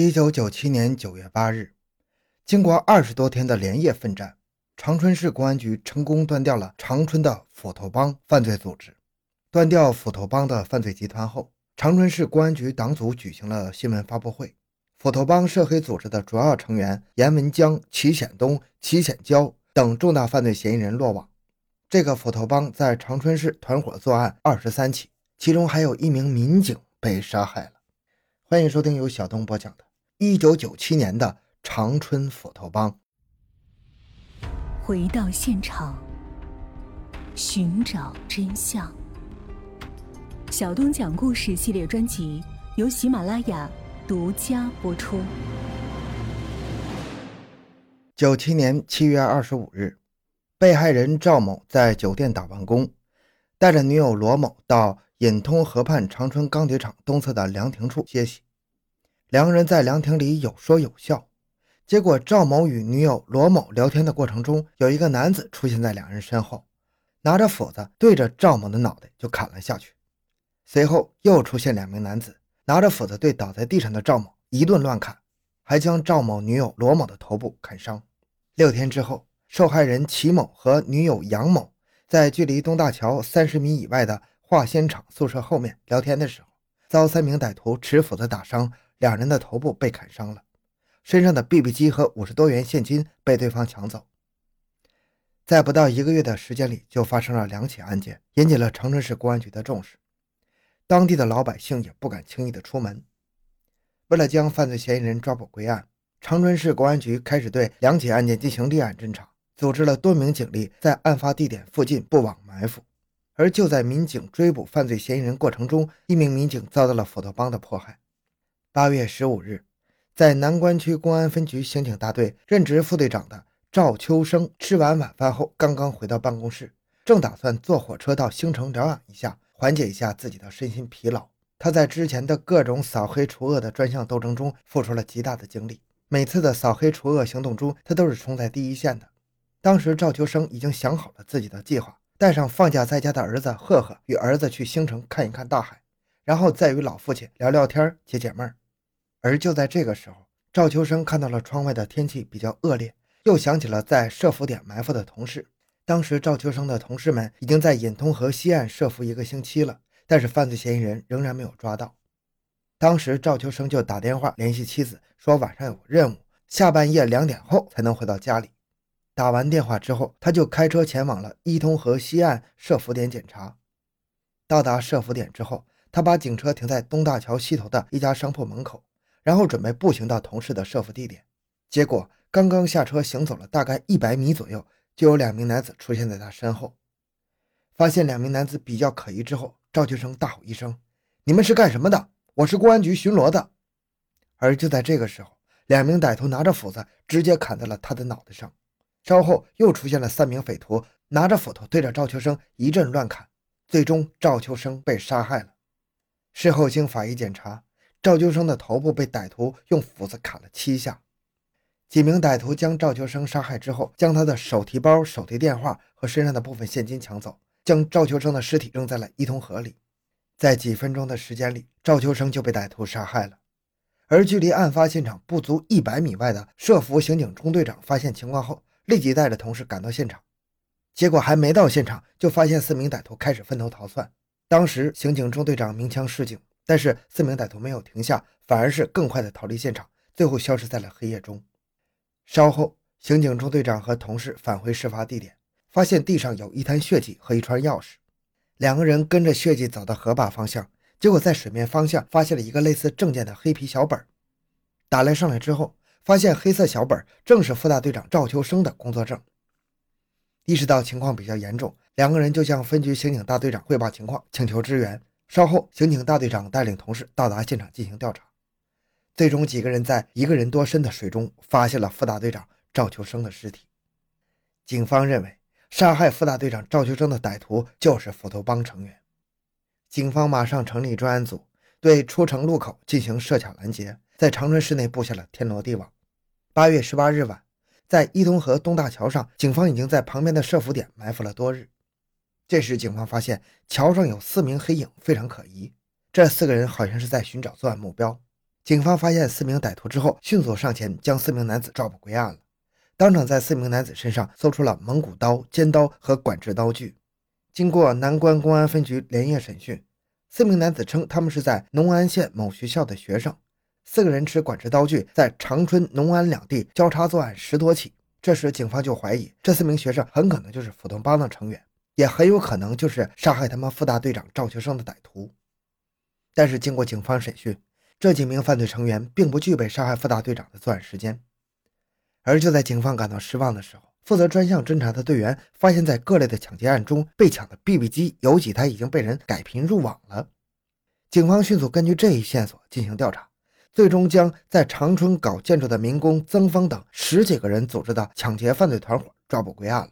一九九七年九月八日，经过二十多天的连夜奋战，长春市公安局成功断掉了长春的斧头帮犯罪组织。断掉斧头帮的犯罪集团后，长春市公安局党组举行了新闻发布会。斧头帮涉黑组织的主要成员严文江、齐显东、齐显娇等重大犯罪嫌疑人落网。这个斧头帮在长春市团伙作案二十三起，其中还有一名民警被杀害了。欢迎收听由小东播讲的。一九九七年的长春斧头帮，回到现场，寻找真相。小东讲故事系列专辑由喜马拉雅独家播出。九七年七月二十五日，被害人赵某在酒店打完工，带着女友罗某到引通河畔长春钢铁厂东侧的凉亭处歇息。两个人在凉亭里有说有笑，结果赵某与女友罗某聊天的过程中，有一个男子出现在两人身后，拿着斧子对着赵某的脑袋就砍了下去。随后又出现两名男子，拿着斧子对倒在地上的赵某一顿乱砍，还将赵某女友罗某的头部砍伤。六天之后，受害人齐某和女友杨某在距离东大桥三十米以外的化纤厂宿舍后面聊天的时候，遭三名歹徒持斧子打伤。两人的头部被砍伤了，身上的 BB 机和五十多元现金被对方抢走。在不到一个月的时间里，就发生了两起案件，引起了长春市公安局的重视。当地的老百姓也不敢轻易的出门。为了将犯罪嫌疑人抓捕归案，长春市公安局开始对两起案件进行立案侦查，组织了多名警力在案发地点附近布网埋伏。而就在民警追捕犯罪嫌疑人过程中，一名民警遭到了斧头帮的迫害。八月十五日，在南关区公安分局刑警大队任职副队长的赵秋生吃完晚饭后，刚刚回到办公室，正打算坐火车到兴城疗养一下，缓解一下自己的身心疲劳。他在之前的各种扫黑除恶的专项斗争中付出了极大的精力，每次的扫黑除恶行动中，他都是冲在第一线的。当时，赵秋生已经想好了自己的计划，带上放假在家的儿子赫赫，与儿子去兴城看一看大海，然后再与老父亲聊聊天、解解闷儿。而就在这个时候，赵秋生看到了窗外的天气比较恶劣，又想起了在设伏点埋伏的同事。当时赵秋生的同事们已经在引通河西岸设伏一个星期了，但是犯罪嫌疑人仍然没有抓到。当时赵秋生就打电话联系妻子，说晚上有任务，下半夜两点后才能回到家里。打完电话之后，他就开车前往了伊通河西岸设伏点检查。到达设伏点之后，他把警车停在东大桥西头的一家商铺门口。然后准备步行到同事的设伏地点，结果刚刚下车行走了大概一百米左右，就有两名男子出现在他身后。发现两名男子比较可疑之后，赵秋生大吼一声：“你们是干什么的？我是公安局巡逻的。”而就在这个时候，两名歹徒拿着斧子直接砍在了他的脑袋上。稍后又出现了三名匪徒，拿着斧头对着赵秋生一阵乱砍，最终赵秋生被杀害了。事后经法医检查。赵秋生的头部被歹徒用斧子砍了七下，几名歹徒将赵秋生杀害之后，将他的手提包、手提电话和身上的部分现金抢走，将赵秋生的尸体扔在了伊通河里。在几分钟的时间里，赵秋生就被歹徒杀害了。而距离案发现场不足一百米外的设伏刑警中队长发现情况后，立即带着同事赶到现场，结果还没到现场，就发现四名歹徒开始分头逃窜。当时刑警中队长鸣枪示警。但是四名歹徒没有停下，反而是更快的逃离现场，最后消失在了黑夜中。稍后，刑警中队长和同事返回事发地点，发现地上有一滩血迹和一串钥匙。两个人跟着血迹走到河坝方向，结果在水面方向发现了一个类似证件的黑皮小本。打来上来之后，发现黑色小本正是副大队长赵秋生的工作证。意识到情况比较严重，两个人就向分局刑警大队长汇报情况，请求支援。稍后，刑警大队长带领同事到达现场进行调查，最终几个人在一个人多深的水中发现了副大队长赵秋生的尸体。警方认为，杀害副大队长赵秋生的歹徒就是斧头帮成员。警方马上成立专案组，对出城路口进行设卡拦截，在长春市内布下了天罗地网。八月十八日晚，在伊通河东大桥上，警方已经在旁边的设伏点埋伏了多日。这时，警方发现桥上有四名黑影，非常可疑。这四个人好像是在寻找作案目标。警方发现四名歹徒之后，迅速上前将四名男子抓捕归案了。当场在四名男子身上搜出了蒙古刀、尖刀和管制刀具。经过南关公安分局连夜审讯，四名男子称他们是在农安县某学校的学生。四个人持管制刀具，在长春、农安两地交叉作案十多起。这时，警方就怀疑这四名学生很可能就是斧头帮的成员，也很有可能就是杀害他们副大队长赵秋生的歹徒。但是，经过警方审讯，这几名犯罪成员并不具备杀害副大队长的作案时间。而就在警方感到失望的时候，负责专项侦查的队员发现，在各类的抢劫案中，被抢的 BB 机有几台已经被人改频入网了。警方迅速根据这一线索进行调查，最终将在长春搞建筑的民工曾峰等十几个人组织的抢劫犯罪团伙抓捕归案了。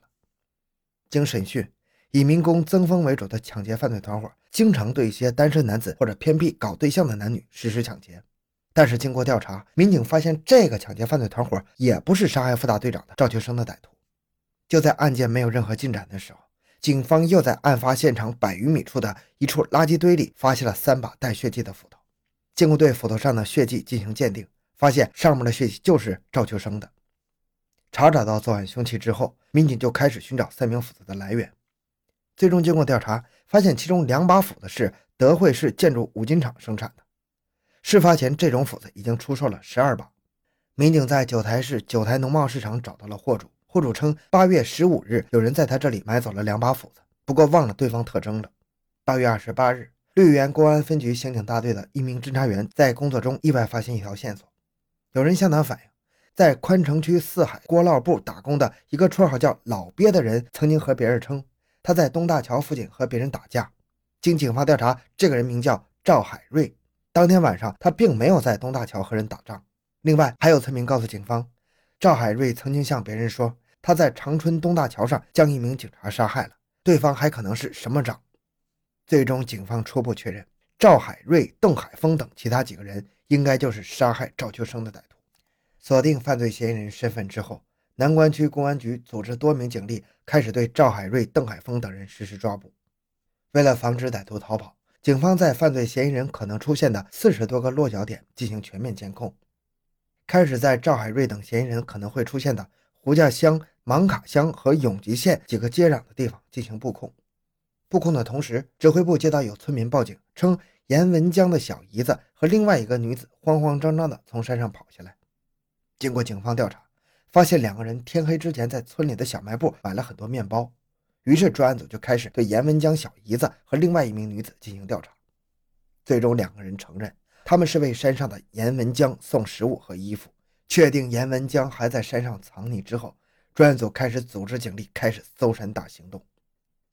经审讯，以民工曾峰为主的抢劫犯罪团伙，经常对一些单身男子或者偏僻搞对象的男女实施抢劫。但是经过调查，民警发现这个抢劫犯罪团伙也不是杀害副大队长的赵秋生的歹徒。就在案件没有任何进展的时候，警方又在案发现场百余米处的一处垃圾堆里发现了三把带血迹的斧头。经过对斧头上的血迹进行鉴定，发现上面的血迹就是赵秋生的。查找到作案凶器之后，民警就开始寻找三名斧子的来源。最终经过调查，发现其中两把斧子是德惠市建筑五金厂生产的。事发前，这种斧子已经出售了十二把。民警在九台市九台农贸市场找到了货主，货主称八月十五日有人在他这里买走了两把斧子，不过忘了对方特征了。八月二十八日，绿园公安分局刑警大队的一名侦查员在工作中意外发现一条线索，有人向他反映，在宽城区四海锅烙部打工的一个绰号叫老鳖的人，曾经和别人称他在东大桥附近和别人打架。经警方调查，这个人名叫赵海瑞。当天晚上，他并没有在东大桥和人打仗。另外，还有村民告诉警方，赵海瑞曾经向别人说，他在长春东大桥上将一名警察杀害了，对方还可能是什么长。最终，警方初步确认，赵海瑞、邓海峰等其他几个人应该就是杀害赵秋生的歹徒。锁定犯罪嫌疑人身份之后，南关区公安局组织多名警力开始对赵海瑞、邓海峰等人实施抓捕。为了防止歹徒逃跑。警方在犯罪嫌疑人可能出现的四十多个落脚点进行全面监控，开始在赵海瑞等嫌疑人可能会出现的胡家乡、芒卡乡和永吉县几个接壤的地方进行布控。布控的同时，指挥部接到有村民报警称，严文江的小姨子和另外一个女子慌慌张张地从山上跑下来。经过警方调查，发现两个人天黑之前在村里的小卖部买了很多面包。于是专案组就开始对严文江小姨子和另外一名女子进行调查，最终两个人承认他们是为山上的严文江送食物和衣服。确定严文江还在山上藏匿之后，专案组开始组织警力开始搜山大行动。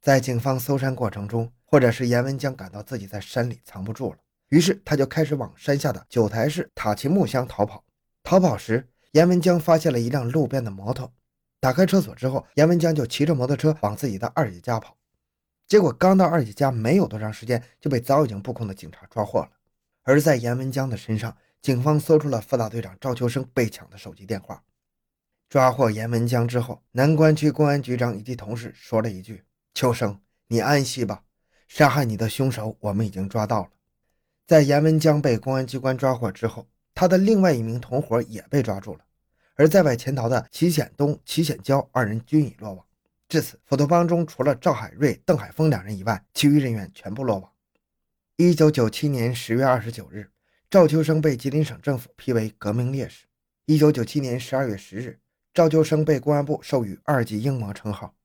在警方搜山过程中，或者是严文江感到自己在山里藏不住了，于是他就开始往山下的九台市塔奇木乡逃跑。逃跑时，严文江发现了一辆路边的摩托。打开车锁之后，严文江就骑着摩托车往自己的二姐家跑。结果刚到二姐家没有多长时间，就被早已经布控的警察抓获了。而在严文江的身上，警方搜出了副大队长赵秋生被抢的手机电话。抓获严文江之后，南关区公安局长以及同事说了一句：“秋生，你安息吧，杀害你的凶手我们已经抓到了。”在严文江被公安机关抓获之后，他的另外一名同伙也被抓住了。而在外潜逃的齐显东、齐显娇二人均已落网。至此，斧头帮中除了赵海瑞、邓海峰两人以外，其余人员全部落网。一九九七年十月二十九日，赵秋生被吉林省政府批为革命烈士。一九九七年十二月十日，赵秋生被公安部授予二级英模称号。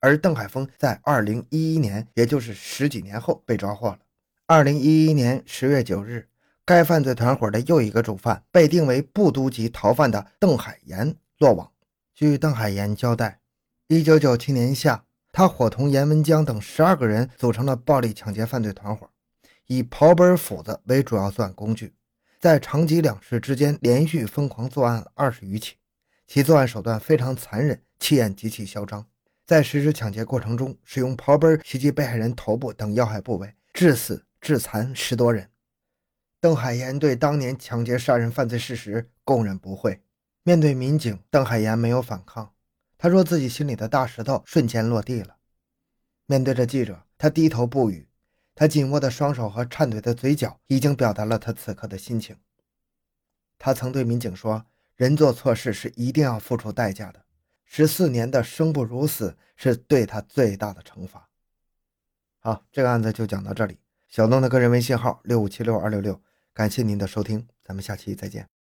而邓海峰在二零一一年，也就是十几年后被抓获了。二零一一年十月九日。该犯罪团伙的又一个主犯被定为部督级逃犯的邓海岩落网。据邓海岩交代，1997年夏，他伙同严文江等十二个人组成了暴力抢劫犯罪团伙，以刨本斧子为主要作案工具，在长吉两市之间连续疯狂作案二十余起。其作案手段非常残忍，气焰极其嚣张。在实施抢劫过程中，使用刨本袭击被害人头部等要害部位，致死致残十多人。邓海岩对当年抢劫杀人犯罪事实供认不讳。面对民警，邓海岩没有反抗，他说自己心里的大石头瞬间落地了。面对着记者，他低头不语，他紧握的双手和颤抖的嘴角已经表达了他此刻的心情。他曾对民警说：“人做错事是一定要付出代价的，十四年的生不如死是对他最大的惩罚。”好，这个案子就讲到这里。小东的个人微信号六五七六二六六。感谢您的收听咱们下期再见。